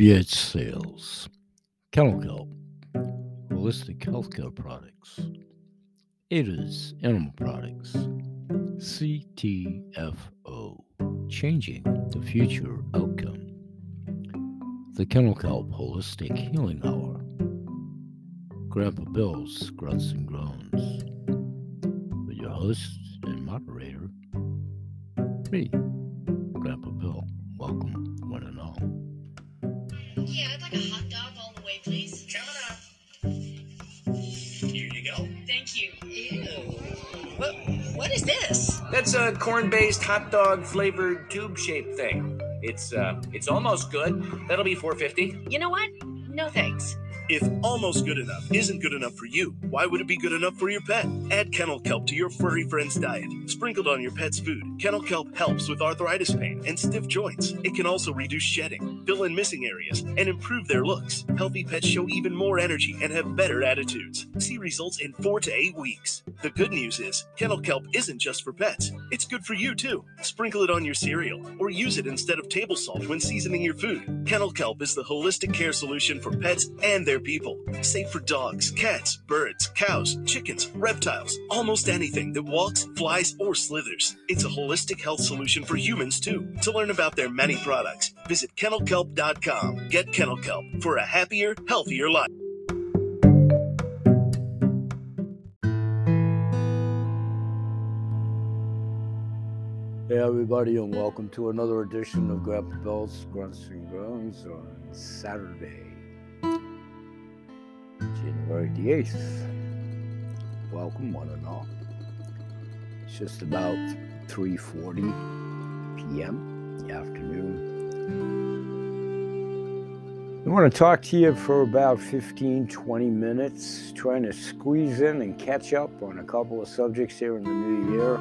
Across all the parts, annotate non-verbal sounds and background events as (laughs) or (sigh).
BH Sales, Kennel Kelp, Holistic Healthcare Products, Ada's Animal Products, CTFO, Changing the Future Outcome, the Kennel Kelp Holistic Healing Hour, Grandpa Bill's Grunts and Groans, with your host and moderator, me, this? That's a corn-based hot dog flavored tube-shaped thing. It's uh, it's almost good. That'll be 450. You know what? No thanks. If almost good enough isn't good enough for you, why would it be good enough for your pet? Add kennel kelp to your furry friend's diet. Sprinkled on your pet's food, kennel kelp helps with arthritis pain and stiff joints. It can also reduce shedding, fill in missing areas, and improve their looks. Healthy pets show even more energy and have better attitudes. See results in four to eight weeks. The good news is, kennel kelp isn't just for pets. It's good for you too. Sprinkle it on your cereal or use it instead of table salt when seasoning your food. Kennel kelp is the holistic care solution for pets and their people. Safe for dogs, cats, birds, cows, chickens, reptiles, almost anything that walks, flies, or slithers. It's a holistic health solution for humans too. To learn about their many products, visit kennelkelp.com. Get Kennel Kelp for a happier, healthier life. Hey everybody, and welcome to another edition of Grandpa Bill's Grunts and Groans on Saturday, January the 8th. Welcome, one and all. It's just about 3.40 p.m. in the afternoon. I want to talk to you for about 15, 20 minutes, trying to squeeze in and catch up on a couple of subjects here in the new year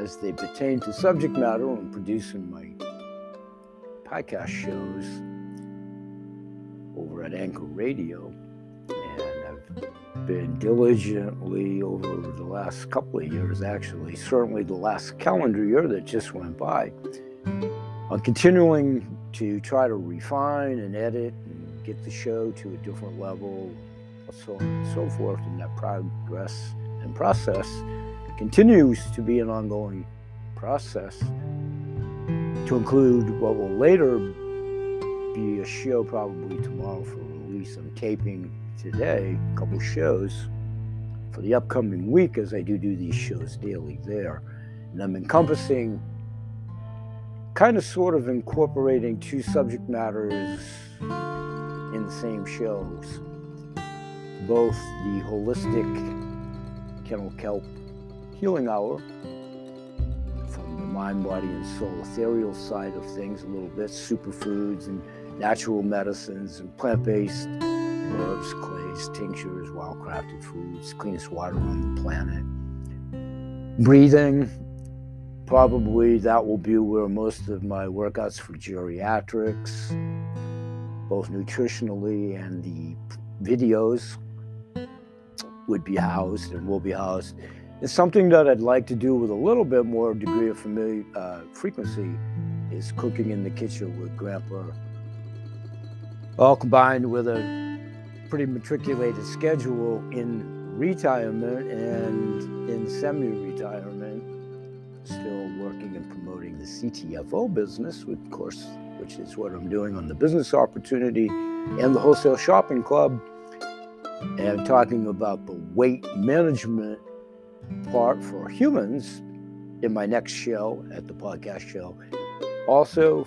as they pertain to subject matter and producing my podcast shows over at Anchor Radio. And I've been diligently over the last couple of years, actually, certainly the last calendar year that just went by, on continuing to try to refine and edit and get the show to a different level, so on and so forth, and that progress and process continues to be an ongoing process to include what will later be a show probably tomorrow for release. I'm taping today a couple shows for the upcoming week as I do do these shows daily there. And I'm encompassing kind of sort of incorporating two subject matters in the same shows both the holistic kennel kelp healing hour from the mind, body, and soul ethereal side of things, a little bit superfoods and natural medicines and plant based herbs, clays, tinctures, wild crafted foods, cleanest water on the planet. Breathing, probably that will be where most of my workouts for geriatrics, both nutritionally and the videos, would be housed and will be housed it's something that I'd like to do with a little bit more degree of familiar uh, frequency is cooking in the kitchen with Grandpa. All combined with a pretty matriculated schedule in retirement and in semi-retirement, still working and promoting the CTFO business, of course, which is what I'm doing on the business opportunity and the wholesale shopping club, and talking about the weight management part for humans in my next show at the podcast show. Also,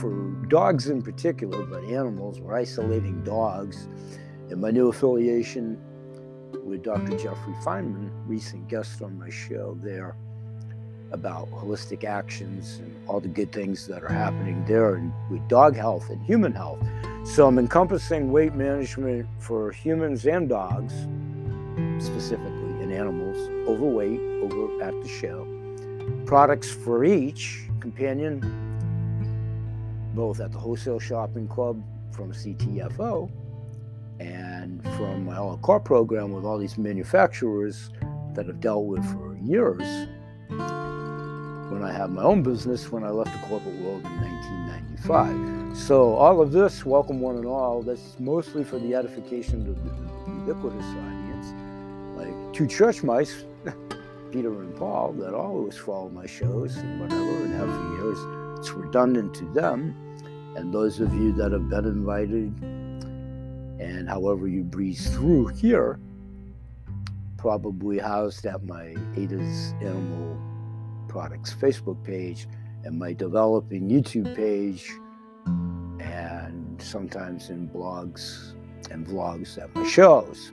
for dogs in particular, but animals, we're isolating dogs. In my new affiliation with Dr. Jeffrey Feinman, recent guest on my show there, about holistic actions and all the good things that are happening there and with dog health and human health. So I'm encompassing weight management for humans and dogs, specifically animals, overweight, over at the show. Products for each companion, both at the Wholesale Shopping Club from CTFO and from my a la carte program with all these manufacturers that I've dealt with for years. when I had my own business when I left the corporate world in 1995. So, all of this, welcome one and all, that's mostly for the edification of the ubiquitous like two church mice, Peter and Paul, that always follow my shows and whatever and have for years. It's redundant to them. And those of you that have been invited, and however you breeze through here, probably housed at my Ada's Animal Products Facebook page and my developing YouTube page, and sometimes in blogs and vlogs at my shows.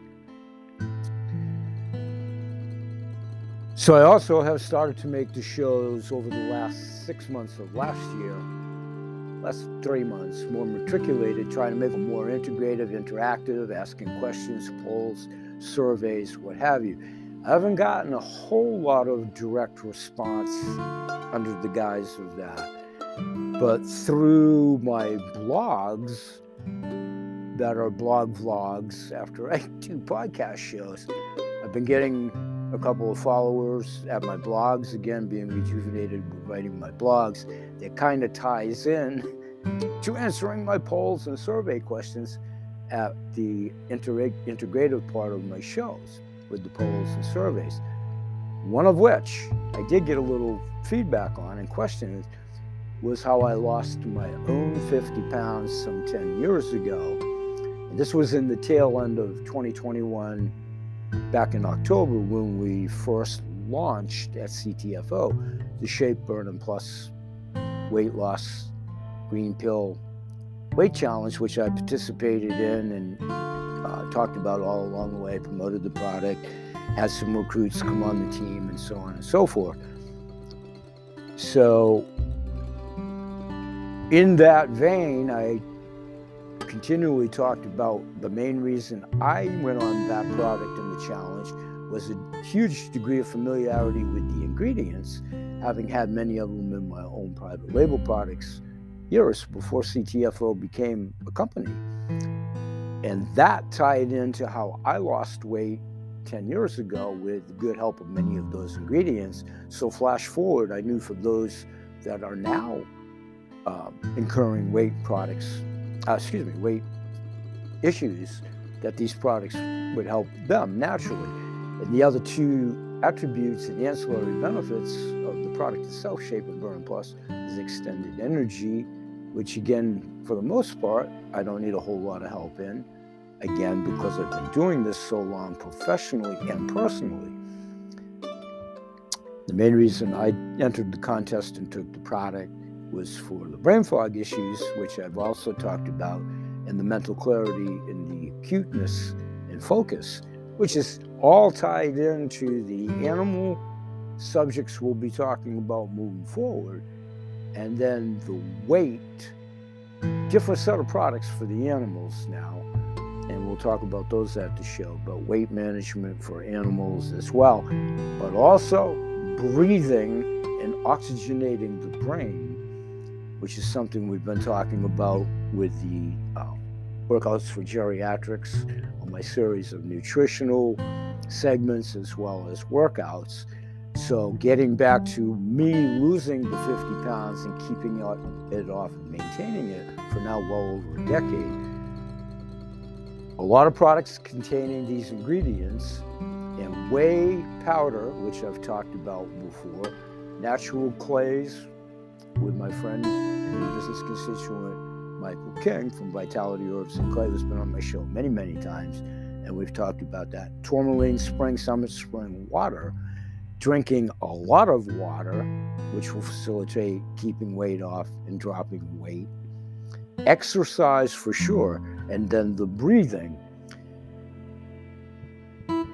So I also have started to make the shows over the last six months of last year, last three months, more matriculated, trying to make them more integrative, interactive, asking questions, polls, surveys, what have you. I haven't gotten a whole lot of direct response under the guise of that. But through my blogs, that are blog vlogs, after I (laughs) do podcast shows, I've been getting a couple of followers at my blogs, again, being rejuvenated with writing my blogs. That kind of ties in to answering my polls and survey questions at the integrative part of my shows with the polls and surveys. One of which I did get a little feedback on and questions was how I lost my own 50 pounds some 10 years ago. This was in the tail end of 2021 back in October when we first launched at CTFO the Shape Burn and Plus weight loss green pill weight challenge, which I participated in and uh, talked about all along the way, promoted the product, had some recruits come on the team, and so on and so forth. So, in that vein, I continually talked about the main reason I went on that product the challenge was a huge degree of familiarity with the ingredients, having had many of them in my own private label products years before CTFO became a company. And that tied into how I lost weight 10 years ago with the good help of many of those ingredients. So, flash forward, I knew for those that are now um, incurring weight products uh, excuse me, weight issues, that these products would help them naturally. And the other two attributes and ancillary benefits of the product itself, Shape and Burn Plus, is extended energy, which again, for the most part, I don't need a whole lot of help in. Again, because I've been doing this so long professionally and personally. The main reason I entered the contest and took the product was for the brain fog issues, which I've also talked about, and the mental clarity and acuteness and focus, which is all tied into the animal subjects we'll be talking about moving forward, and then the weight, different set of products for the animals now. And we'll talk about those at the show, but weight management for animals as well, but also breathing and oxygenating the brain which is something we've been talking about with the workouts for geriatrics on my series of nutritional segments as well as workouts. So, getting back to me losing the 50 pounds and keeping it off and maintaining it for now well over a decade. A lot of products containing these ingredients and whey powder, which I've talked about before, natural clays, with my friend business constituent Michael King from Vitality Herbs and Clay, who's been on my show many, many times, and we've talked about that. Tourmaline Spring Summit Spring Water, drinking a lot of water, which will facilitate keeping weight off and dropping weight. Exercise for sure, and then the breathing.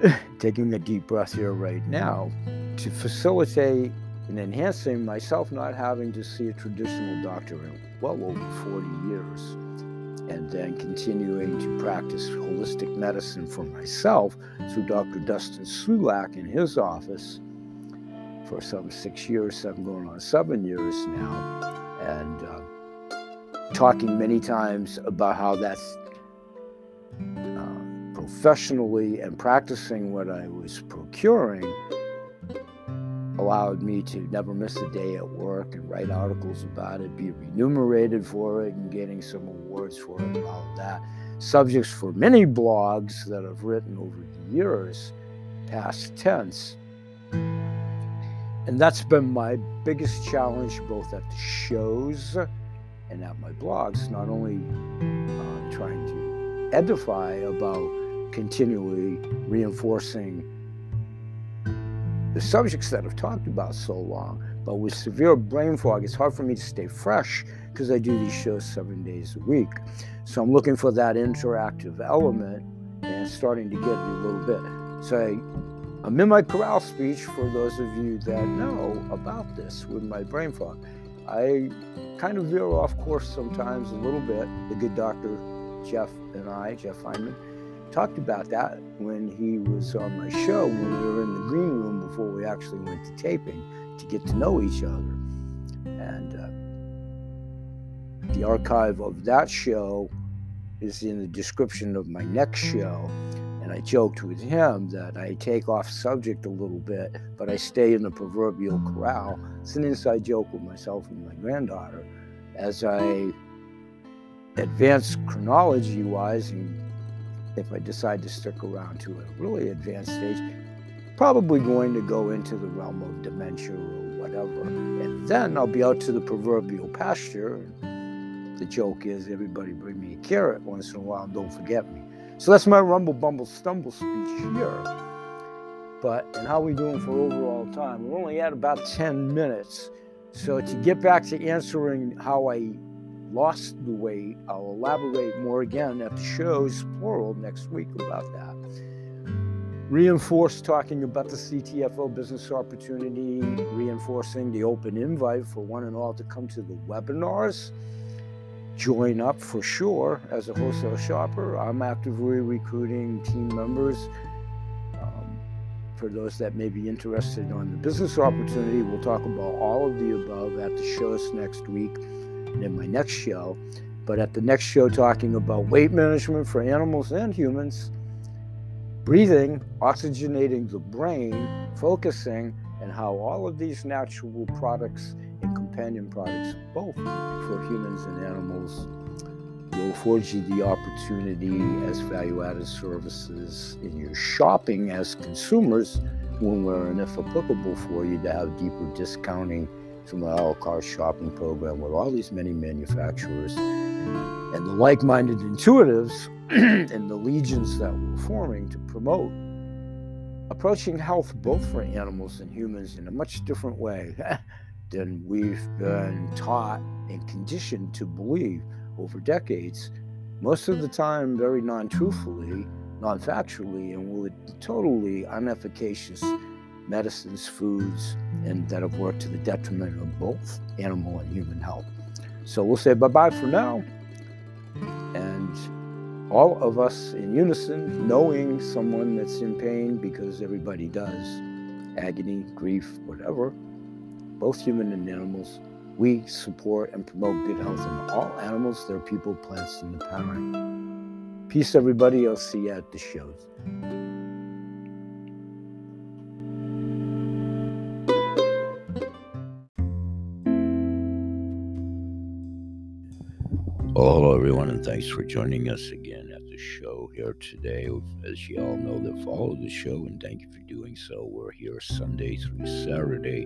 (sighs) Taking a deep breath here right now to facilitate and enhancing myself not having to see a traditional doctor in well over 40 years, and then continuing to practice holistic medicine for myself through Dr. Dustin Sulak in his office for some six years, seven going on seven years now, and uh, talking many times about how that's uh, professionally and practicing what I was procuring allowed me to never miss a day at work and write articles about it, be remunerated for it, and getting some awards for it and all that. Subjects for many blogs that I've written over the years, past tense. And that's been my biggest challenge, both at the shows and at my blogs, not only uh, trying to edify about continually reinforcing the subjects that I've talked about so long. But with severe brain fog, it's hard for me to stay fresh because I do these shows seven days a week. So I'm looking for that interactive element and starting to get a little bit. So I, I'm in my corral speech for those of you that know about this with my brain fog. I kind of veer off course sometimes a little bit. The good doctor Jeff and I, Jeff Feinman, talked about that when he was on my show when we were in the green room before we actually went to taping to get to know each other. And uh, the archive of that show is in the description of my next show. And I joked with him that I take off subject a little bit, but I stay in the proverbial corral. It's an inside joke with myself and my granddaughter as I advance chronology wise and if I decide to stick around to a really advanced stage, probably going to go into the realm of dementia or whatever. And then I'll be out to the proverbial pasture. The joke is everybody bring me a carrot once in a while and don't forget me. So that's my rumble bumble stumble speech here. But and how are we doing for overall time? We're only at about 10 minutes. So to get back to answering how I lost the weight. I'll elaborate more again at the shows, plural, next week about that. Reinforce talking about the CTFO business opportunity, reinforcing the open invite for one and all to come to the webinars. Join up for sure as a wholesale shopper. I'm actively recruiting team members. Um, for those that may be interested on the business opportunity, we'll talk about all of the above at the shows next week in my next show. But at the next show, talking about weight management for animals and humans, breathing, oxygenating the brain, focusing, and how all of these natural products and companion products, both for humans and animals, will afford you the opportunity as value added services in your shopping as consumers when we're, and if applicable for you, to have deeper discounting from a la shopping program with all these many manufacturers and the like minded intuitives (clears throat) and the legions that we're forming to promote approaching health both for animals and humans in a much different way (laughs) than we've been taught and conditioned to believe over decades, most of the time very non truthfully, non factually, and with totally unefficacious medicines, foods, and that have worked to the detriment of both animal and human health. So we'll say bye bye for now. And all of us in unison, knowing someone that's in pain because everybody does, agony, grief, whatever, both human and animals, we support and promote good health in all animals, their people, plants, and the planet. Peace, everybody. I'll see you at the shows. Well, hello everyone, and thanks for joining us again at the show here today. As you all know that follow the show, and thank you for doing so. We're here Sunday through Saturday,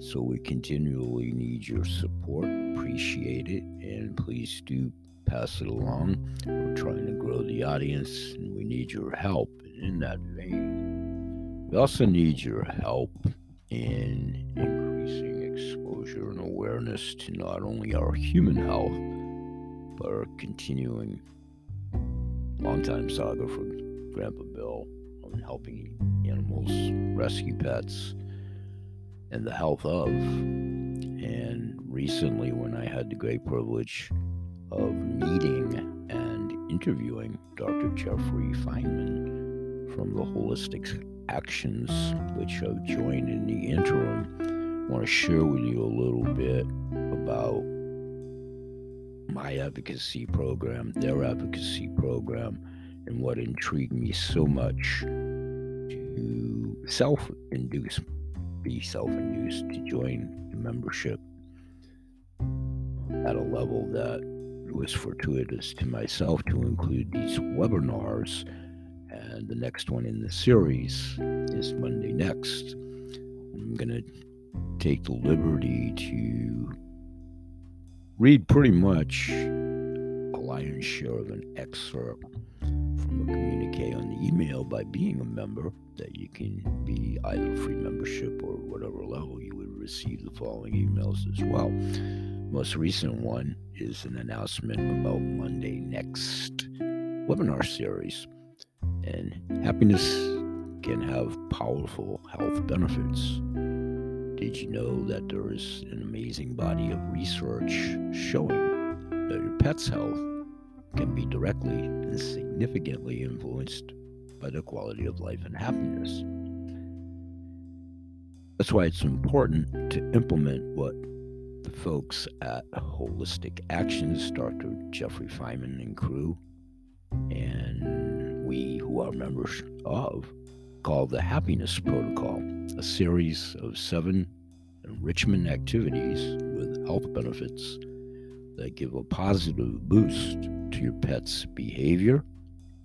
so we continually need your support. Appreciate it, and please do pass it along. We're trying to grow the audience, and we need your help. And in that vein, we also need your help in increasing exposure and awareness to not only our human health our continuing long-time saga for Grandpa Bill on helping animals, rescue pets, and the health of. And recently, when I had the great privilege of meeting and interviewing Dr. Jeffrey Feinman from the Holistic Actions, which I've joined in the interim, I want to share with you a little bit about my advocacy program, their advocacy program, and what intrigued me so much to self induce be self induced to join the membership at a level that was fortuitous to myself to include these webinars. And the next one in the series is Monday next. I'm going to take the liberty to read pretty much a lion's share of an excerpt from a communique on the email by being a member that you can be either free membership or whatever level you would receive the following emails as well. Most recent one is an announcement about Monday next webinar series. And happiness can have powerful health benefits. Did you know that there is an amazing body of research showing that your pet's health can be directly and significantly influenced by the quality of life and happiness? That's why it's important to implement what the folks at Holistic Actions, Dr. Jeffrey Feinman and crew, and we who are members of, call the Happiness Protocol, a series of seven enrichment activities with health benefits that give a positive boost to your pet's behavior,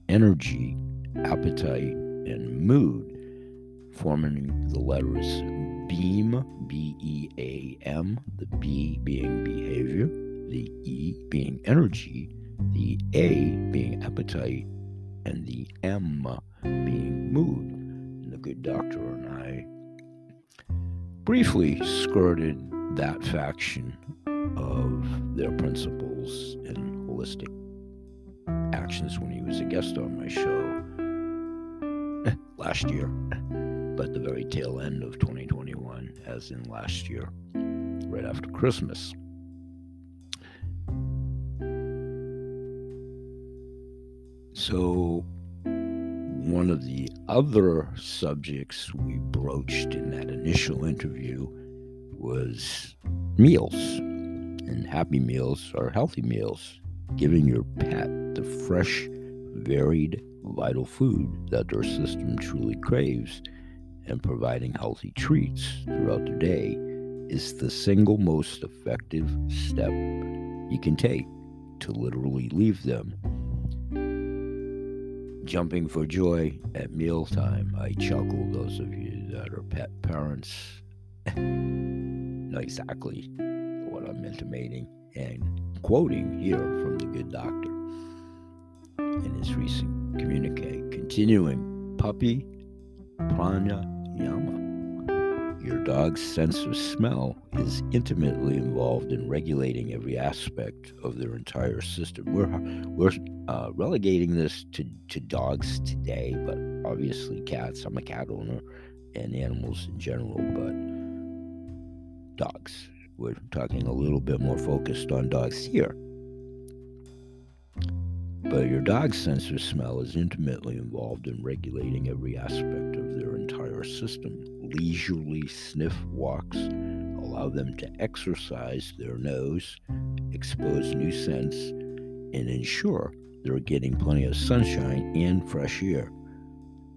energy, appetite, and mood, forming the letters BEAM, B E A M, the B being behavior, the E being energy, the A being appetite, and the M being mood. Good doctor and I briefly skirted that faction of their principles and holistic actions when he was a guest on my show last year, but the very tail end of 2021, as in last year, right after Christmas. So, one of the other subjects we broached in that initial interview was meals. And happy meals are healthy meals, giving your pet the fresh, varied, vital food that their system truly craves and providing healthy treats throughout the day is the single most effective step you can take to literally leave them jumping for joy at mealtime. I chuckle, those of you that are pet parents (laughs) know exactly what I'm intimating and quoting here from the good doctor in his recent communique. Continuing, puppy pranayama. Your dog's sense of smell is intimately involved in regulating every aspect of their entire system. We're we're uh, relegating this to, to dogs today, but obviously cats. I'm a cat owner, and animals in general, but dogs. We're talking a little bit more focused on dogs here. But your dog's sense of smell is intimately involved in regulating every aspect of their entire system. Leisurely sniff walks allow them to exercise their nose, expose new scents, and ensure they're getting plenty of sunshine and fresh air.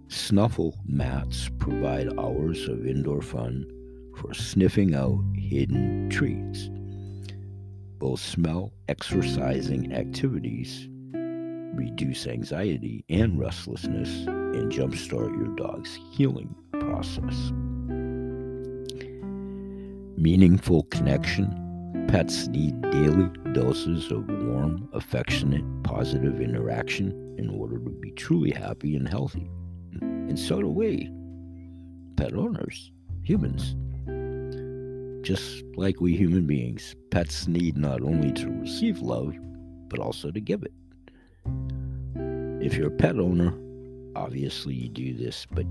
Snuffle mats provide hours of indoor fun for sniffing out hidden treats. Both smell exercising activities reduce anxiety and restlessness, and jumpstart your dog's healing process. Meaningful connection. Pets need daily doses of warm, affectionate, positive interaction in order to be truly happy and healthy. And so do we, pet owners, humans. Just like we human beings, pets need not only to receive love, but also to give it. If you're a pet owner, obviously you do this, but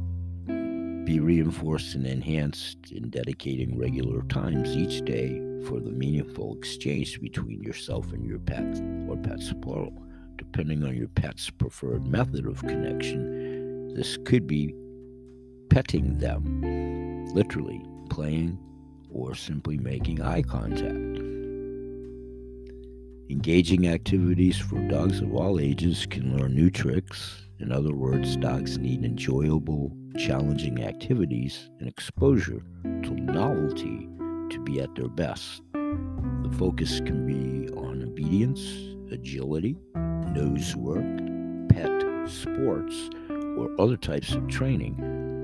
be reinforced and enhanced in dedicating regular times each day for the meaningful exchange between yourself and your pet, or pets plural. Depending on your pet's preferred method of connection, this could be petting them, literally playing, or simply making eye contact. Engaging activities for dogs of all ages can learn new tricks. In other words, dogs need enjoyable challenging activities and exposure to novelty to be at their best. The focus can be on obedience, agility, nose work, pet sports, or other types of training.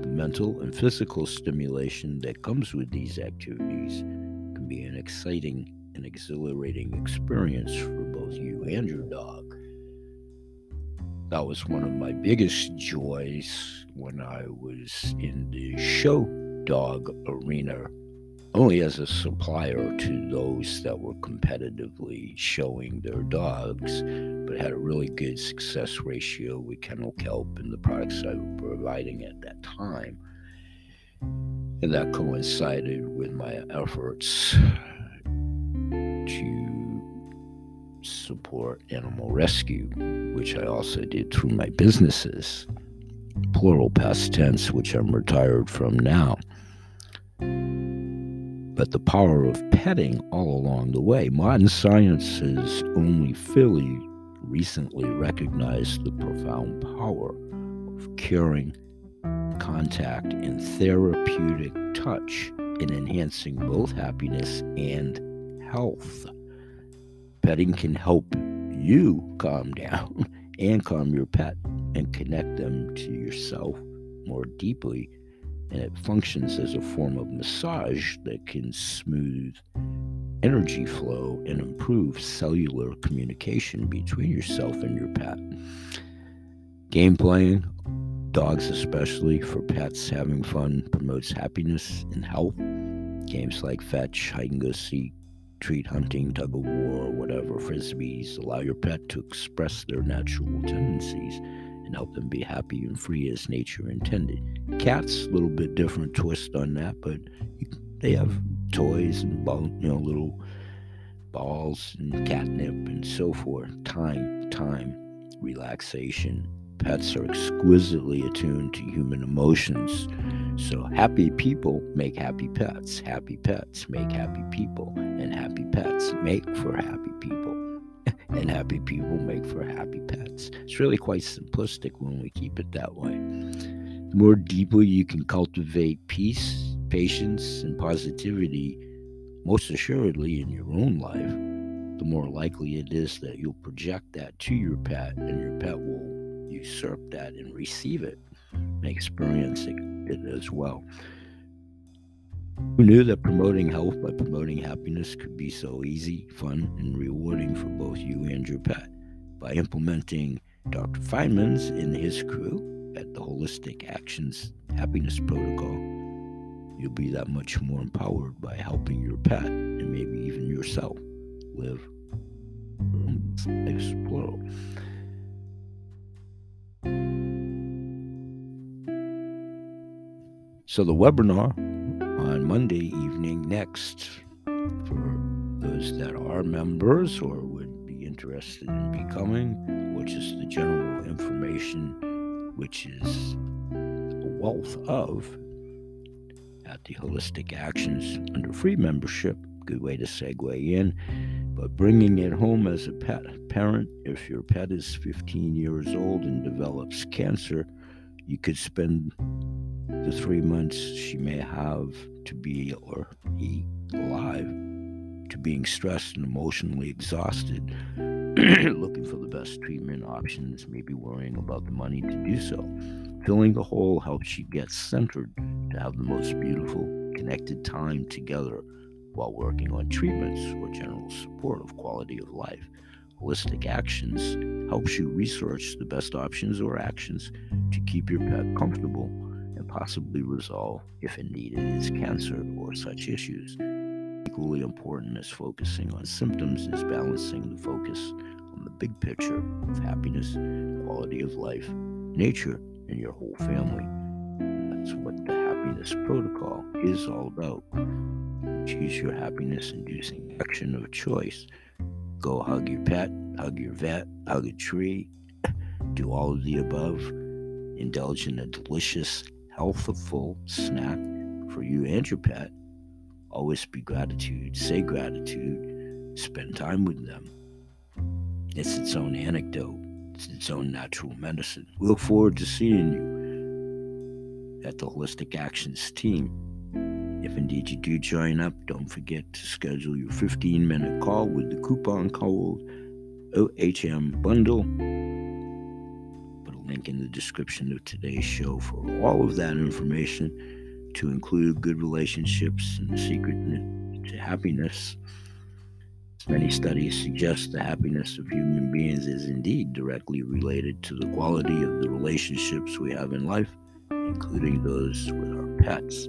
The mental and physical stimulation that comes with these activities can be an exciting and exhilarating experience for both you and your dog. That was one of my biggest joys when I was in the show dog arena only as a supplier to those that were competitively showing their dogs, but had a really good success ratio with Kennel Kelp and the products I was providing at that time. And that coincided with my efforts to support animal rescue, which I also did through my businesses, plural past tense, which I'm retired from now but the power of petting all along the way. Modern science has only fairly recently recognized the profound power of caring, contact, and therapeutic touch in enhancing both happiness and health. Petting can help you calm down (laughs) and calm your pet and connect them to yourself more deeply and it functions as a form of massage that can smooth energy flow and improve cellular communication between yourself and your pet. Game playing, dogs especially, for pets having fun promotes happiness and health. Games like fetch, hide and go seek, treat hunting, tug of war, whatever, frisbees allow your pet to express their natural tendencies and help them be happy and free as nature intended. Cats, a little bit different twist on that, but they have toys and ball, you know, little balls and catnip and so forth. Time, time, relaxation. Pets are exquisitely attuned to human emotions. So happy people make happy pets. Happy pets make happy people. And happy pets make for happy people (laughs) and happy people make for happy pets. It's really quite simplistic when we keep it that way. The more deeply you can cultivate peace, patience, and positivity, most assuredly in your own life, the more likely it is that you'll project that to your pet and your pet will usurp that and receive it and experience it as well. Who knew that promoting health by promoting happiness could be so easy, fun, and rewarding for both you and your pet? By implementing Dr. Feinman's and his crew at the Holistic Actions Happiness Protocol, you'll be that much more empowered by helping your pet and maybe even yourself live um, life's So the webinar on Monday evening next for those that are members or would be interested in becoming, which is the general information, which is a wealth of at the Holistic Actions under free membership. Good way to segue in. But bringing it home as a pet parent, if your pet is 15 years old and develops cancer, you could spend the three months she may have to be or he alive to being stressed and emotionally exhausted, (clears throat) looking for the best treatment options, maybe worrying about the money to do so. Filling the hole helps you get centered to have the most beautiful, connected time together while working on treatments or general support of quality of life. Holistic Actions helps you research the best options or actions to keep your pet comfortable possibly resolve if indeed it is cancer or such issues. Equally important as focusing on symptoms is balancing the focus on the big picture of happiness, quality of life, nature, and your whole family. That's what the happiness protocol is all about. Choose your happiness inducing action of choice. Go hug your pet, hug your vet, hug a tree, (laughs) do all of the above. Indulge in a delicious healthful snack for you and your pet. Always be gratitude, say gratitude, spend time with them. It's its own anecdote, it's its own natural medicine. We look forward to seeing you at the Holistic Actions team. If indeed you do join up, don't forget to schedule your 15 minute call with the coupon code OHM Bundle. Link in the description of today's show for all of that information to include good relationships and the secret to happiness. Many studies suggest the happiness of human beings is indeed directly related to the quality of the relationships we have in life, including those with our pets.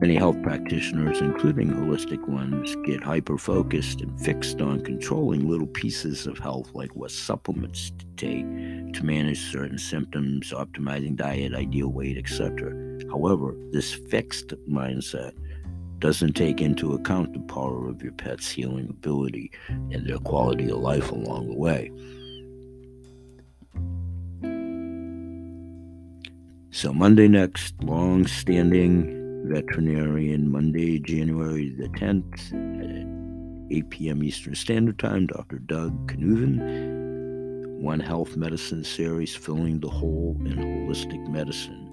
Many health practitioners, including holistic ones, get hyper focused and fixed on controlling little pieces of health, like what supplements to take to manage certain symptoms, optimizing diet, ideal weight, etc. However, this fixed mindset doesn't take into account the power of your pet's healing ability and their quality of life along the way. So, Monday next, long standing veterinarian, Monday, January the 10th at 8 p.m. Eastern Standard Time. Dr. Doug Knueven, One Health Medicine Series, Filling the Hole in Holistic Medicine.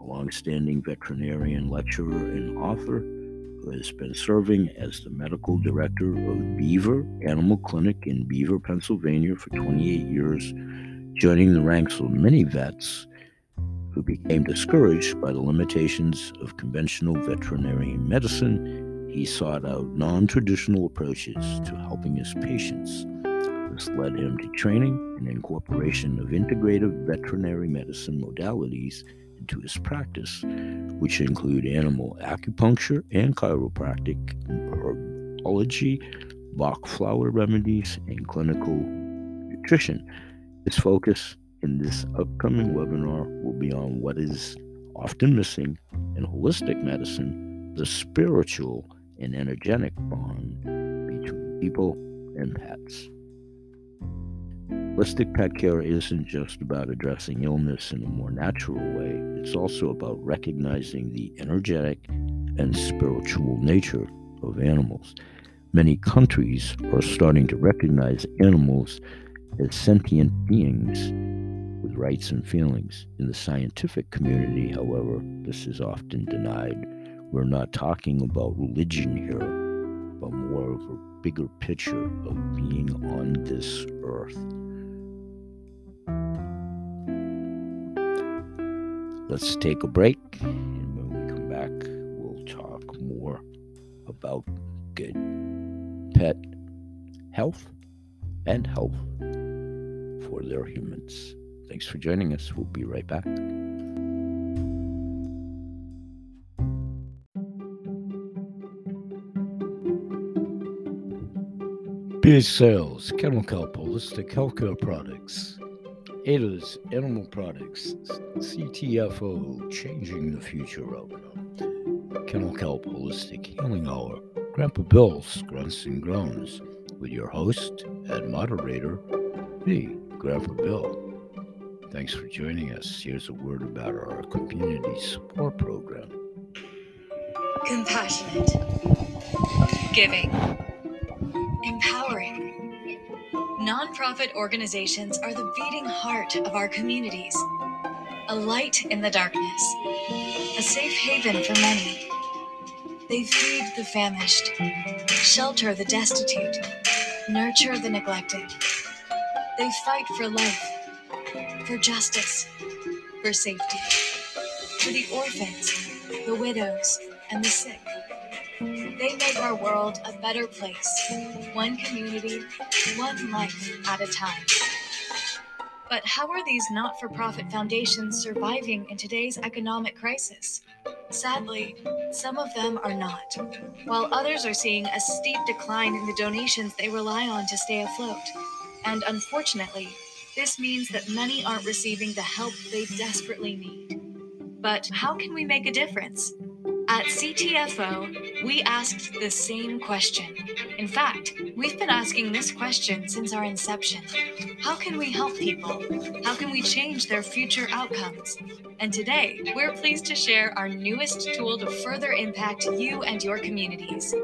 A long-standing veterinarian lecturer and author who has been serving as the medical director of Beaver Animal Clinic in Beaver, Pennsylvania for 28 years, joining the ranks of many vets who became discouraged by the limitations of conventional veterinary medicine, he sought out non traditional approaches to helping his patients. This led him to training and incorporation of integrative veterinary medicine modalities into his practice, which include animal acupuncture and chiropractic, herbology, Bach flower remedies, and clinical nutrition. His focus in this upcoming webinar will be on what is often missing in holistic medicine the spiritual and energetic bond between people and pets. Holistic pet care isn't just about addressing illness in a more natural way, it's also about recognizing the energetic and spiritual nature of animals. Many countries are starting to recognize animals as sentient beings with rights and feelings. In the scientific community, however, this is often denied. We're not talking about religion here, but more of a bigger picture of being on this earth. Let's take a break, and when we come back, we'll talk more about good pet health and health for their humans. Thanks for joining us. We'll be right back. Biz Sales, Kennel Kelp Holistic Healthcare Products, Ada's Animal Products, CTFO, Changing the Future of Kennel Kelp Holistic Healing Hour, Grandpa Bill's Grunts and Groans, with your host and moderator, me, Grandpa Bill. Thanks for joining us. Here's a word about our community support program. Compassionate, giving, empowering. Nonprofit organizations are the beating heart of our communities, a light in the darkness, a safe haven for many. They feed the famished, shelter the destitute, nurture the neglected. They fight for life for justice, for safety, for the orphans, the widows, and the sick. They make our world a better place, one community, one life at a time. But how are these not for profit foundations surviving in today's economic crisis? Sadly, some of them are not, while others are seeing a steep decline in the donations they rely on to stay afloat. And unfortunately, this means that many aren't receiving the help they desperately need. But how can we make a difference? At CTFO, we asked the same question. In fact, we've been asking this question since our inception. How can we help people? How can we change their future outcomes? And today, we're pleased to share our newest tool to further impact you and your communities.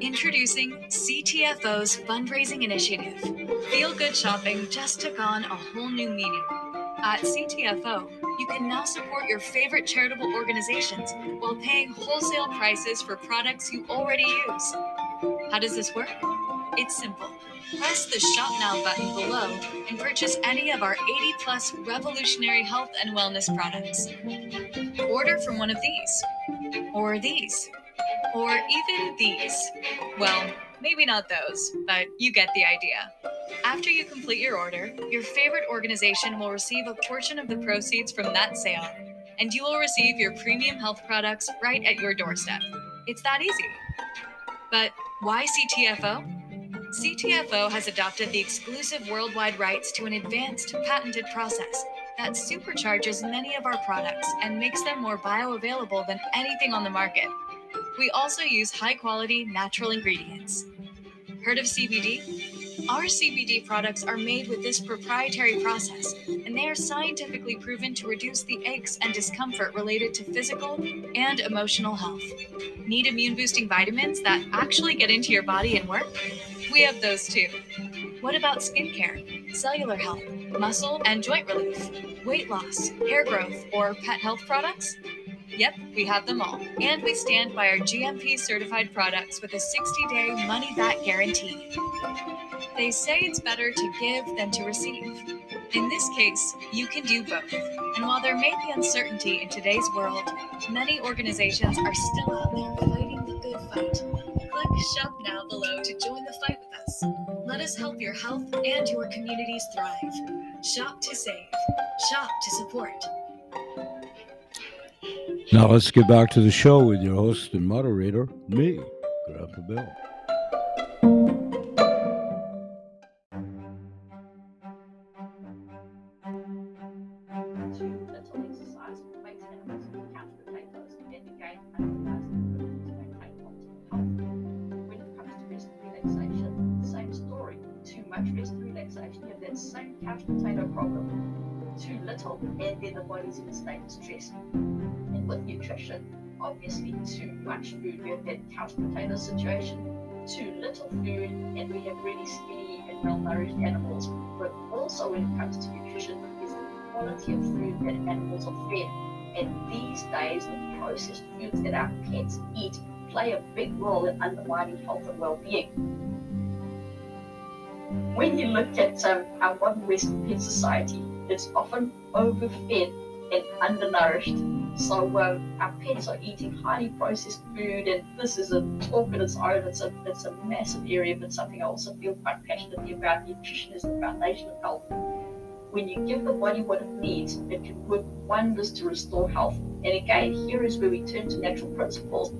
Introducing CTFO's fundraising initiative. Feel Good Shopping just took on a whole new meaning. At CTFO, you can now support your favorite charitable organizations while paying wholesale prices for products you already use. How does this work? It's simple. Press the Shop Now button below and purchase any of our 80 plus revolutionary health and wellness products. Order from one of these, or these, or even these. Well, maybe not those, but you get the idea. After you complete your order, your favorite organization will receive a portion of the proceeds from that sale, and you will receive your premium health products right at your doorstep. It's that easy. But why CTFO? CTFO has adopted the exclusive worldwide rights to an advanced patented process that supercharges many of our products and makes them more bioavailable than anything on the market. We also use high quality natural ingredients. Heard of CBD? Our CBD products are made with this proprietary process, and they are scientifically proven to reduce the aches and discomfort related to physical and emotional health. Need immune boosting vitamins that actually get into your body and work? We have those too. What about skincare, cellular health, muscle and joint relief, weight loss, hair growth, or pet health products? Yep, we have them all. And we stand by our GMP certified products with a 60 day money back guarantee. They say it's better to give than to receive. In this case, you can do both. And while there may be uncertainty in today's world, many organizations are still out there fighting the good fight. Click Shop Now below to join the fight with us. Let us help your health and your communities thrive. Shop to save, shop to support. Now let's get back to the show with your host and moderator, me, Grandpa Bill. Situation, too little food, and we have really skinny and malnourished animals. But also when it comes to nutrition, is the quality of food that animals are fed. And these days, the processed foods that our pets eat play a big role in undermining health and well-being. When you look at um, our modern Western pet society, it's often overfed and undernourished. So um, our pets are eating highly processed food, and this is a talk in its own. It's a it's a massive area, but something I also feel quite passionately about. Nutrition is the foundation of health. When you give the body what it needs, it can work wonders to restore health. And again, here is where we turn to natural principles.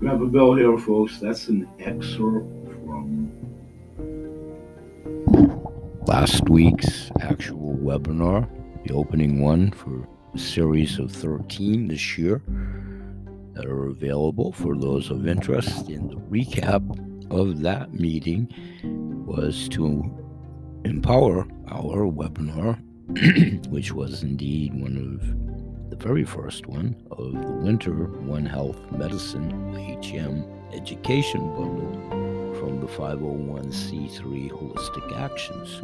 Grandpa Bill here, folks. That's an excerpt from last week's actual webinar, the opening one for a series of 13 this year that are available for those of interest. In the recap of that meeting was to empower our webinar, (clears throat) which was indeed one of the very first one of the Winter One Health Medicine HM Education Bundle from the 501c3 Holistic Actions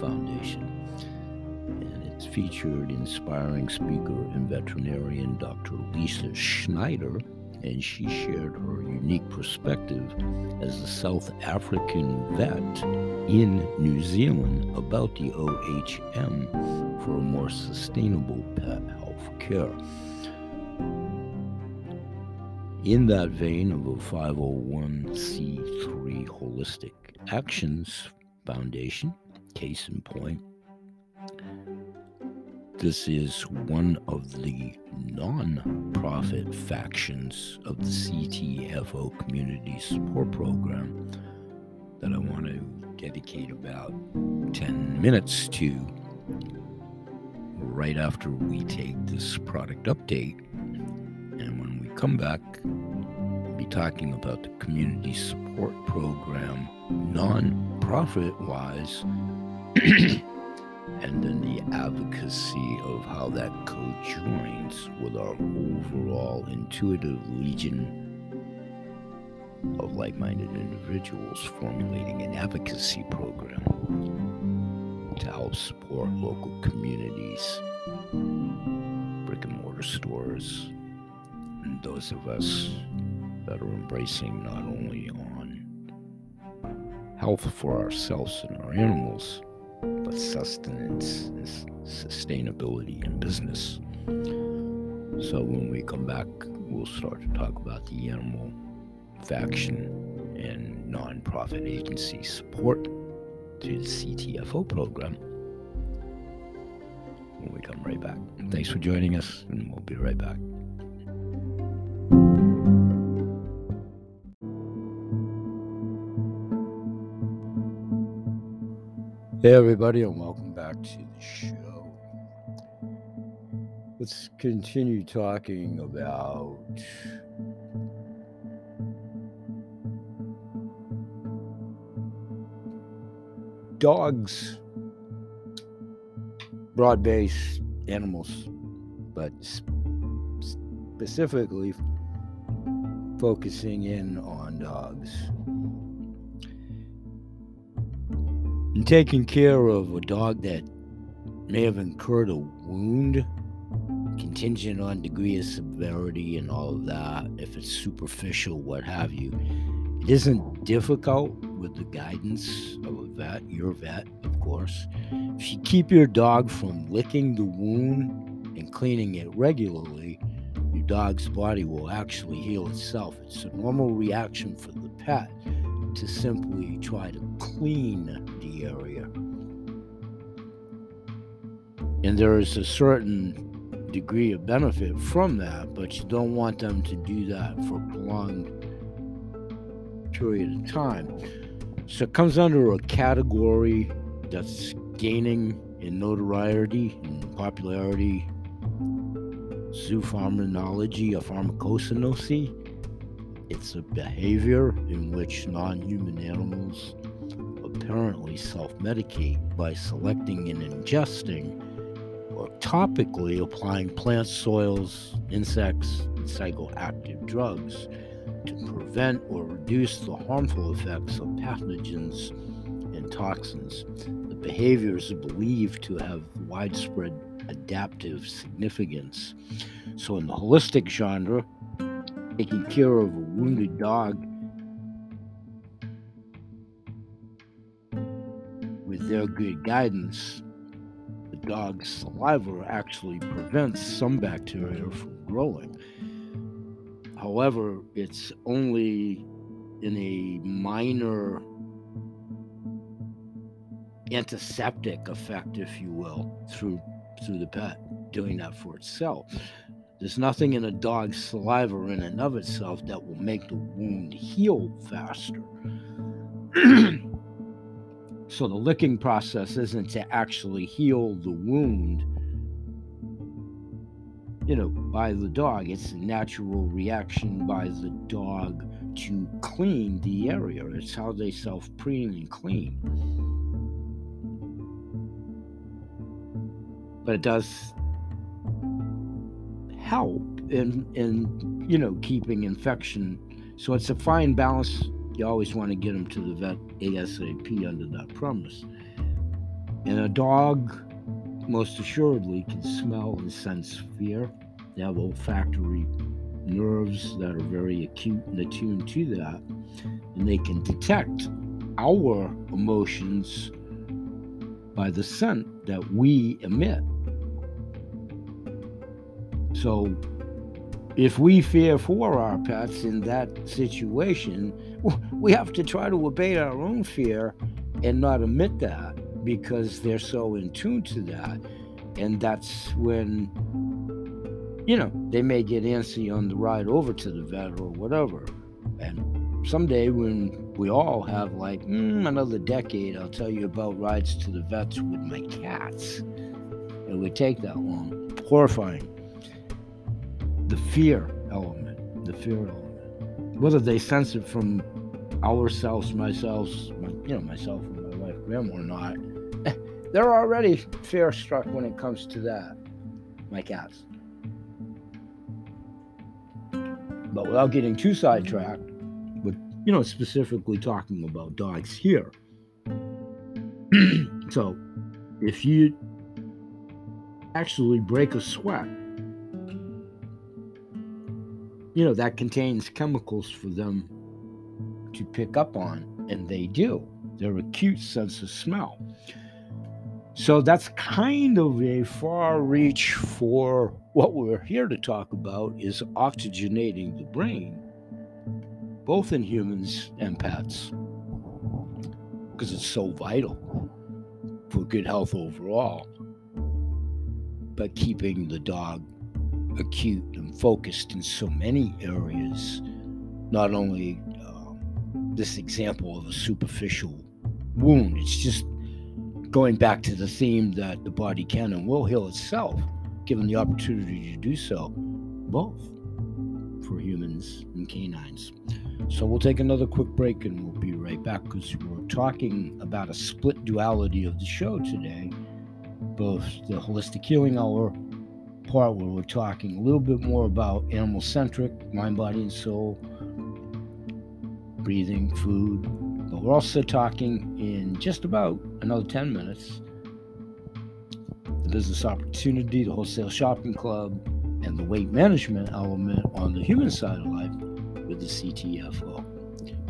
Foundation. Featured inspiring speaker and veterinarian Dr. Lisa Schneider, and she shared her unique perspective as a South African vet in New Zealand about the OHM for a more sustainable pet health care. In that vein of a 501c3 Holistic Actions Foundation, case in point, this is one of the non profit factions of the CTFO Community Support Program that I want to dedicate about 10 minutes to right after we take this product update. And when we come back, we'll be talking about the community support program, non-profit wise, (clears throat) and then the advocacy of how that co-joins with our overall intuitive legion of like-minded individuals formulating an advocacy program. to help support local communities, brick and mortar stores, and those of us that are embracing not only on health for ourselves and our animals, but sustenance and sustainability in business. So when we come back, we'll start to talk about the animal faction and nonprofit agency support to the CTFO program when we come right back. Thanks for joining us, and we'll be right back. Hey, everybody, and welcome back to the show. Let's continue talking about dogs, broad based animals, but specifically focusing in on dogs. And taking care of a dog that may have incurred a wound, contingent on degree of severity and all of that, if it's superficial, what have you. It isn't difficult with the guidance of a vet, your vet, of course. If you keep your dog from licking the wound and cleaning it regularly, your dog's body will actually heal itself. It's a normal reaction for the pet to simply try to clean area. And there is a certain degree of benefit from that, but you don't want them to do that for a prolonged period of time. So it comes under a category that's gaining in notoriety and popularity zoopharmacology or pharmacognosy it's a behavior in which non human animals apparently self medicate by selecting and ingesting or topically applying plant soils, insects, and psychoactive drugs to prevent or reduce the harmful effects of pathogens and toxins. The behaviors are believed to have widespread adaptive significance. So, in the holistic genre, taking care of a wounded dog with their mm-hmm. good guidance, the dog's saliva actually prevents some bacteria from growing. However, it's only in a minor antiseptic effect, if you will, through through the pet doing that for itself. There's nothing in a dog's saliva in and of itself that will make the wound heal faster. (clears throat) so the licking process isn't to actually heal the wound, you know, by the dog. It's a natural reaction by the dog to clean the area. It's how they self preen and clean. But it does help in in you know keeping infection. So it's a fine balance. You always want to get them to the vet ASAP under that premise. And a dog, most assuredly, can smell and sense fear. They have olfactory nerves that are very acute and attuned to that, and they can detect our emotions by the scent that we emit. So, if we fear for our pets in that situation, we have to try to obey our own fear and not admit that because they're so in tune to that. And that's when, you know, they may get antsy on the ride over to the vet or whatever. And someday when we all have like mm, another decade, I'll tell you about rides to the vets with my cats. It would take that long. Horrifying the fear element, the fear element. Whether they sense it from ourselves, myself, my, you know, myself and my wife Graham or not, (laughs) they're already fear struck when it comes to that. My cats. But without getting too sidetracked, but you know, specifically talking about dogs here. (clears throat) so if you actually break a sweat, you know, that contains chemicals for them to pick up on, and they do. Their acute sense of smell. So that's kind of a far reach for what we're here to talk about is oxygenating the brain, both in humans and pets, because it's so vital for good health overall. But keeping the dog acute and focused in so many areas, not only uh, this example of a superficial wound, it's just going back to the theme that the body can and will heal itself, given the opportunity to do so, both for humans and canines. So we'll take another quick break and we'll be right back because we're talking about a split duality of the show today. Both the holistic healing hour part where we're talking a little bit more about animal centric, mind, body, and soul, breathing, food, but we're also talking in just about another 10 minutes the business opportunity, the wholesale shopping club, and the weight management element on the human side of life with the CTFO.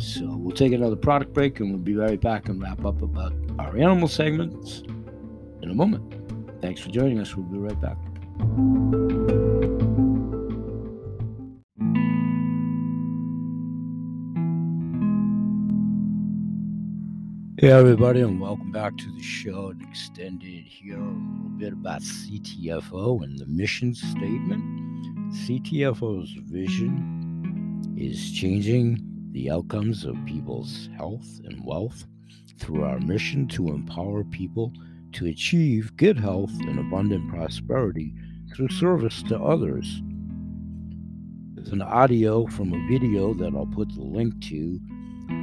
So we'll take another product break and we'll be right back and wrap up about our animal segments in a moment. Thanks for joining us. We'll be right back. Hey, everybody, and welcome back to the show. An extended here, a little bit about CTFO and the mission statement. CTFO's vision is changing the outcomes of people's health and wealth through our mission to empower people to achieve good health and abundant prosperity through service to others. There's an audio from a video that I'll put the link to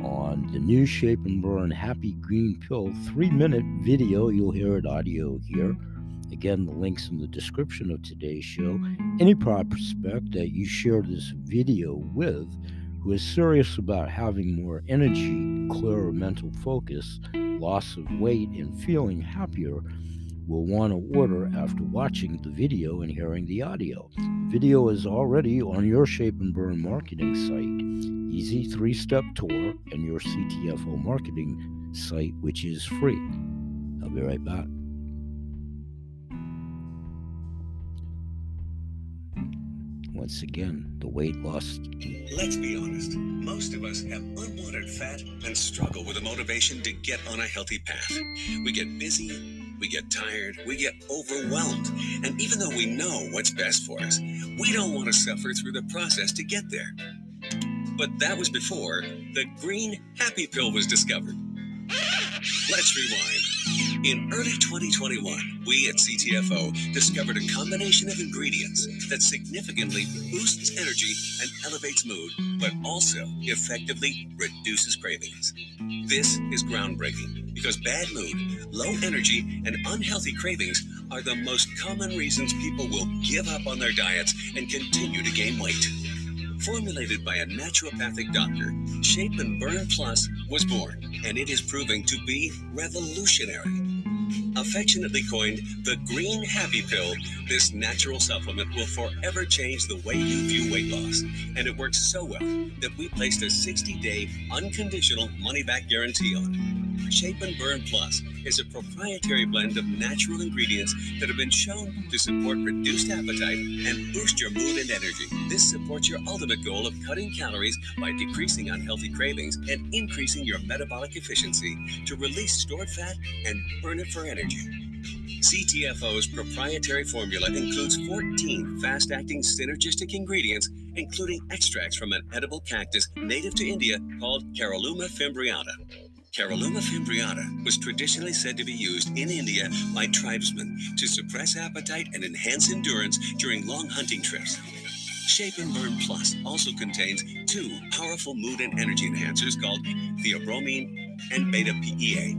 on the new Shape and Burn Happy Green Pill three minute video. You'll hear it audio here. Again, the links in the description of today's show. Any prospect that you share this video with who is serious about having more energy, clearer mental focus, loss of weight, and feeling happier will want to order after watching the video and hearing the audio. The video is already on your Shape and Burn marketing site easy three step tour and your CTFO marketing site, which is free. I'll be right back. Once again, the weight loss. Let's be honest. Most of us have unwanted fat and struggle with the motivation to get on a healthy path. We get busy, we get tired, we get overwhelmed. And even though we know what's best for us, we don't want to suffer through the process to get there. But that was before the green happy pill was discovered. Let's rewind. In early 2021, we at CTFO discovered a combination of ingredients that significantly boosts energy and elevates mood, but also effectively reduces cravings. This is groundbreaking because bad mood, low energy, and unhealthy cravings are the most common reasons people will give up on their diets and continue to gain weight. Formulated by a naturopathic doctor, Shape and Burn Plus was born, and it is proving to be revolutionary. Affectionately coined the Green Happy Pill, this natural supplement will forever change the way you view weight loss. And it works so well that we placed a 60 day unconditional money back guarantee on it. Shape and Burn Plus is a proprietary blend of natural ingredients that have been shown to support reduced appetite and boost your mood and energy. This supports your ultimate goal of cutting calories by decreasing unhealthy cravings and increasing your metabolic efficiency to release stored fat and burn it for energy. CTFO's proprietary formula includes 14 fast acting synergistic ingredients, including extracts from an edible cactus native to India called Caralluma fimbriata. Caralluma fimbriata was traditionally said to be used in India by tribesmen to suppress appetite and enhance endurance during long hunting trips. Shape and Burn Plus also contains two powerful mood and energy enhancers called theobromine and beta PEA.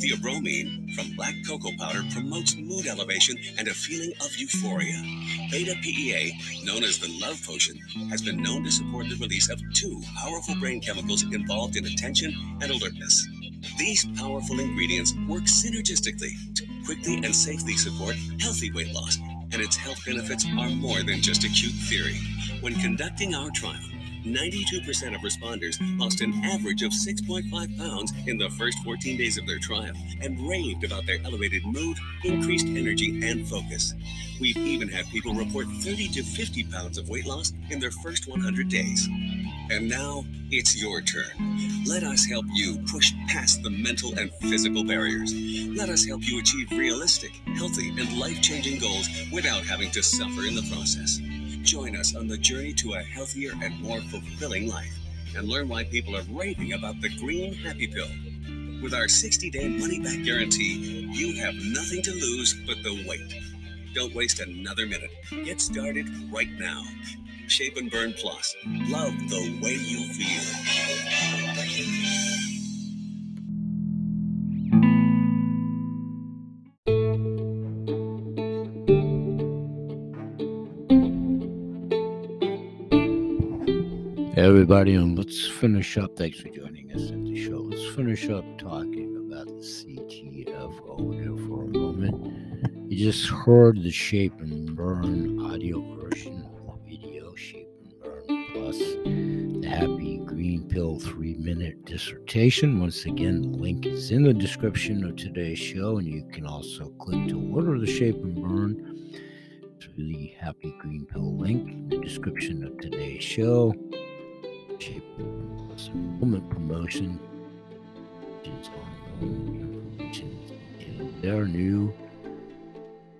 Theobromine from black cocoa powder promotes mood elevation and a feeling of euphoria. Beta PEA, known as the love potion, has been known to support the release of two powerful brain chemicals involved in attention and alertness. These powerful ingredients work synergistically to quickly and safely support healthy weight loss, and its health benefits are more than just a cute theory. When conducting our trial, 92% of responders lost an average of 6.5 pounds in the first 14 days of their trial and raved about their elevated mood, increased energy, and focus. We've even had people report 30 to 50 pounds of weight loss in their first 100 days. And now it's your turn. Let us help you push past the mental and physical barriers. Let us help you achieve realistic, healthy, and life changing goals without having to suffer in the process. Join us on the journey to a healthier and more fulfilling life and learn why people are raving about the green happy pill. With our 60 day money back guarantee, you have nothing to lose but the wait. Don't waste another minute. Get started right now. Shape and Burn Plus. Love the way you feel. Everybody, and let's finish up. Thanks for joining us at the show. Let's finish up talking about the CTFO here for a moment. You just heard the Shape and Burn audio version, or video Shape and Burn Plus, the Happy Green Pill three minute dissertation. Once again, the link is in the description of today's show, and you can also click to order the Shape and Burn through the Happy Green Pill link in the description of today's show shape enrollment promotion. Is their new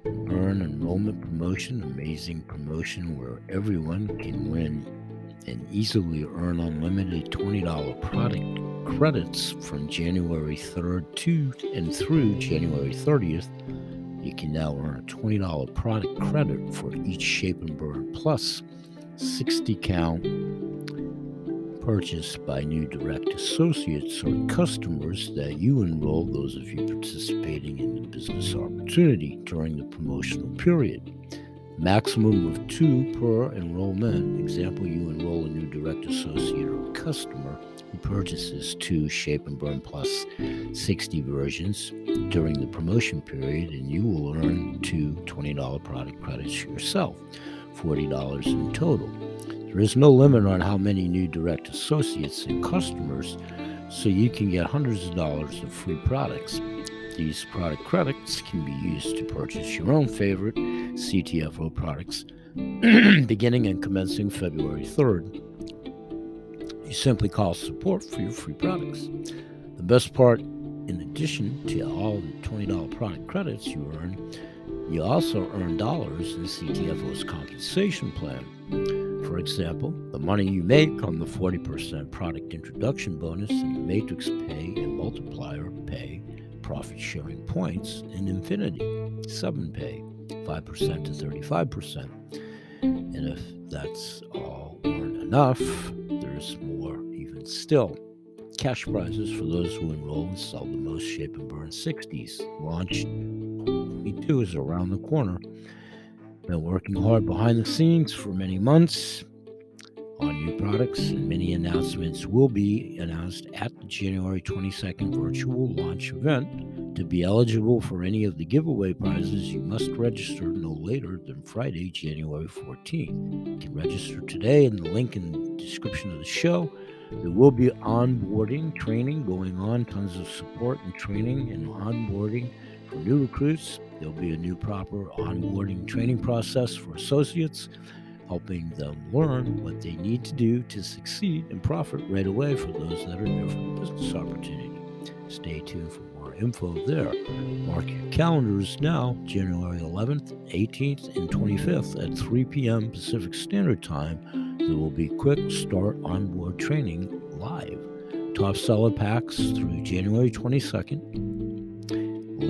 earn enrollment promotion amazing promotion where everyone can win and easily earn unlimited $20 product credits from January 3rd to and through January 30th you can now earn a $20 product credit for each shape and burn plus 60 count purchased by new direct associates or customers that you enroll, those of you participating in the business opportunity during the promotional period. Maximum of two per enrollment. Example, you enroll a new direct associate or customer who purchases two Shape and Burn Plus 60 versions during the promotion period, and you will earn two $20 product credits yourself, $40 in total. There is no limit on how many new direct associates and customers, so you can get hundreds of dollars of free products. These product credits can be used to purchase your own favorite CTFO products (clears throat) beginning and commencing February 3rd. You simply call support for your free products. The best part, in addition to all the $20 product credits you earn, you also earn dollars in CTFO's compensation plan. For example, the money you make on the 40% product introduction bonus and the matrix pay and multiplier pay profit sharing points in Infinity 7 pay 5% to 35%. And if that's all weren't enough, there's more even still. Cash prizes for those who enroll and sell the most Shape and Burn 60s. Launch 22 is around the corner. Been working hard behind the scenes for many months on new products, and many announcements will be announced at the January 22nd virtual launch event. To be eligible for any of the giveaway prizes, you must register no later than Friday, January 14th. You can register today in the link in the description of the show. There will be onboarding training going on, tons of support and training and onboarding for new recruits. There'll be a new proper onboarding training process for associates, helping them learn what they need to do to succeed and profit right away for those that are there for the business opportunity. Stay tuned for more info there. Mark your calendars now, January 11th, 18th, and 25th at 3 p.m. Pacific Standard Time. There will be quick start onboard training live. Top seller packs through January 22nd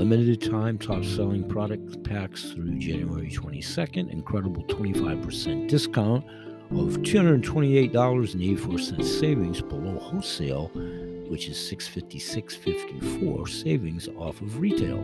limited time top selling product packs through January 22nd. Incredible 25% discount of $228.84 savings below wholesale, which is $656.54 savings off of retail.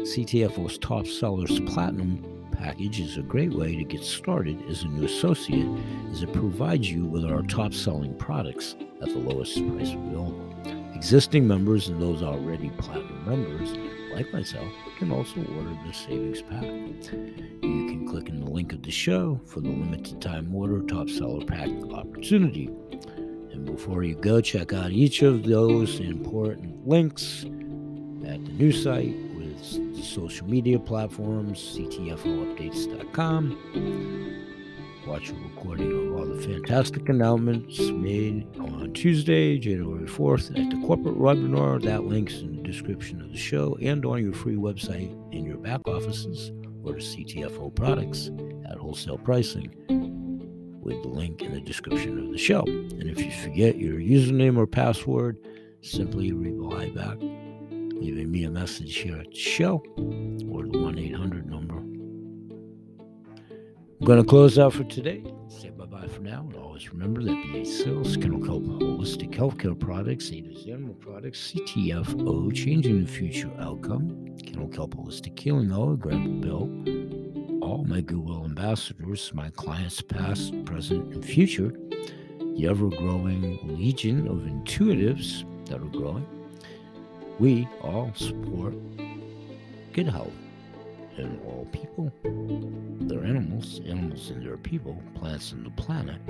CTFO's top sellers platinum package is a great way to get started as a new associate as it provides you with our top selling products at the lowest price available. Existing members and those already platinum members, like myself, you can also order the savings pack. You can click in the link of the show for the limited time order top seller pack opportunity. And before you go, check out each of those important links at the new site with the social media platforms, ctfoupdates.com. Watch a recording of all the fantastic announcements made on Tuesday, January 4th at the corporate webinar. That link's in the description of the show and on your free website in your back offices or to CTFO products at wholesale pricing with the link in the description of the show. And if you forget your username or password, simply reply back, leaving me a message here at the show or the 1 800 number. I'm going to close out for today. Say bye bye for now. And always remember that BA Sales, Kennel Kelp Holistic Healthcare Products, Ada's Animal Products, CTFO, Changing the Future Outcome, Kennel Kelp Holistic Healing, All Grandpa Bill, all my Goodwill ambassadors, my clients past, present, and future, the ever growing legion of intuitives that are growing. We all support good health in all people, their animals, animals and their people, plants and the planet.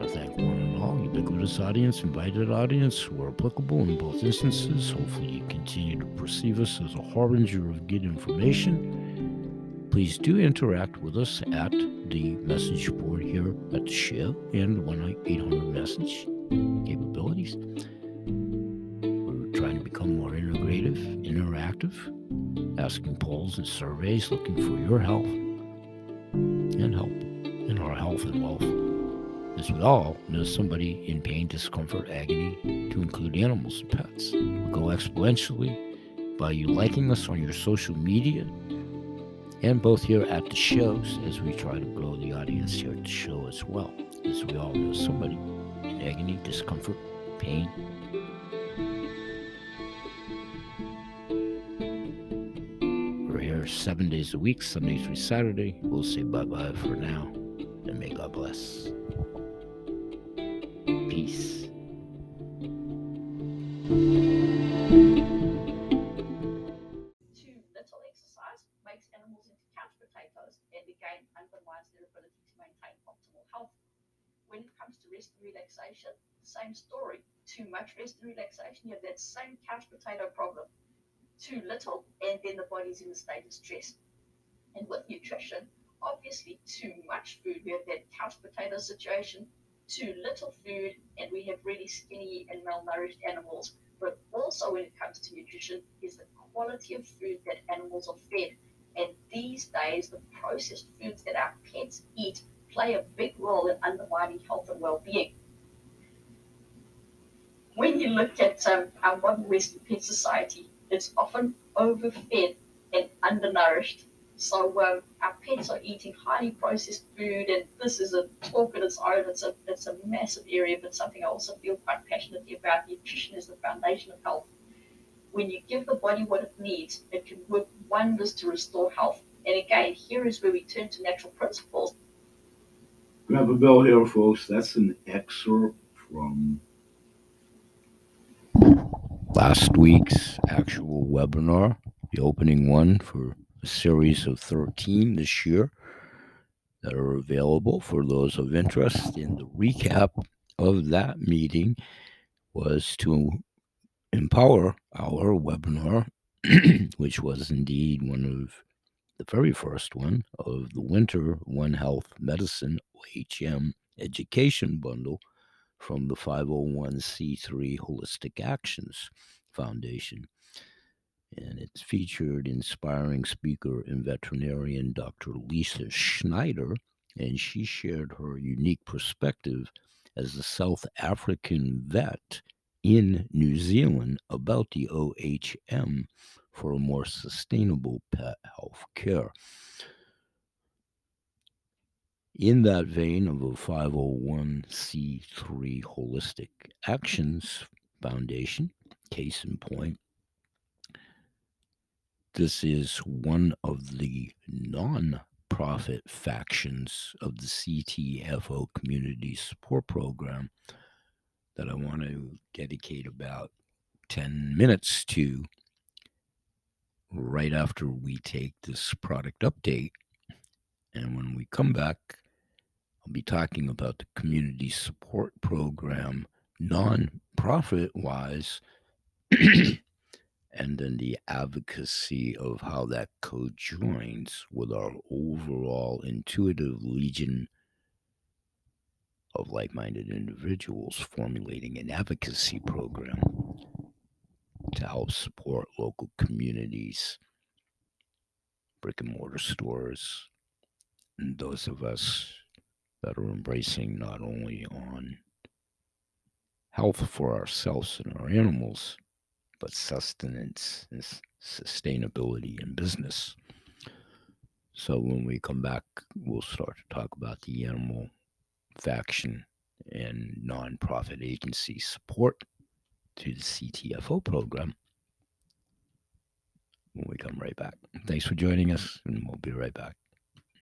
I thank one and all, ubiquitous audience, invited audience, where applicable in both instances. Hopefully, you continue to perceive us as a harbinger of good information. Please do interact with us at the message board here at the show and 1 800 message capabilities to become more integrative, interactive, asking polls and surveys, looking for your health and help in our health and wealth. As we all know somebody in pain, discomfort, agony, to include animals and pets. We go exponentially by you liking us on your social media and both here at the shows as we try to grow the audience here at the show as well. As we all know somebody in agony, discomfort, pain, seven days a week, Sunday through Saturday. We'll say bye bye for now, and may God bless. Peace. Too little exercise makes animals into couch potatoes and again undermines their ability to maintain optimal health. When it comes to rest and relaxation, same story. Too much rest and relaxation, you have that same couch potato problem too little, and then the body's in a state of stress. And with nutrition, obviously too much food, we have that couch potato situation, too little food, and we have really skinny and malnourished animals. But also when it comes to nutrition is the quality of food that animals are fed. And these days, the processed foods that our pets eat play a big role in undermining health and well-being. When you look at um, our modern Western pet society, it's often overfed and undernourished. So um, our pets are eating highly processed food, and this is a talk in its own. It's a it's a massive area, but something I also feel quite passionately about. Nutrition is the foundation of health. When you give the body what it needs, it can work wonders to restore health. And again, here is where we turn to natural principles. Grandpa Bill here, folks. That's an excerpt from last week's actual webinar, the opening one for a series of 13 this year that are available for those of interest. In the recap of that meeting was to empower our webinar, (clears throat) which was indeed one of the very first one of the Winter One Health Medicine OHM education bundle from the 501c3 Holistic Actions Foundation. And it's featured inspiring speaker and veterinarian Dr. Lisa Schneider, and she shared her unique perspective as a South African vet in New Zealand about the OHM for a more sustainable pet health care. In that vein of a 501c3 Holistic Actions Foundation, case in point, this is one of the non nonprofit factions of the CTFO Community Support Program that I want to dedicate about 10 minutes to right after we take this product update. And when we come back, I'll be talking about the community support program, non-profit wise, and then the advocacy of how that co-joins with our overall intuitive legion of like-minded individuals formulating an advocacy program to help support local communities, brick and mortar stores, and those of us that are embracing not only on health for ourselves and our animals, but sustenance and sustainability in business. So when we come back, we'll start to talk about the animal faction and nonprofit agency support to the CTFO program when we come right back. Thanks for joining us, and we'll be right back.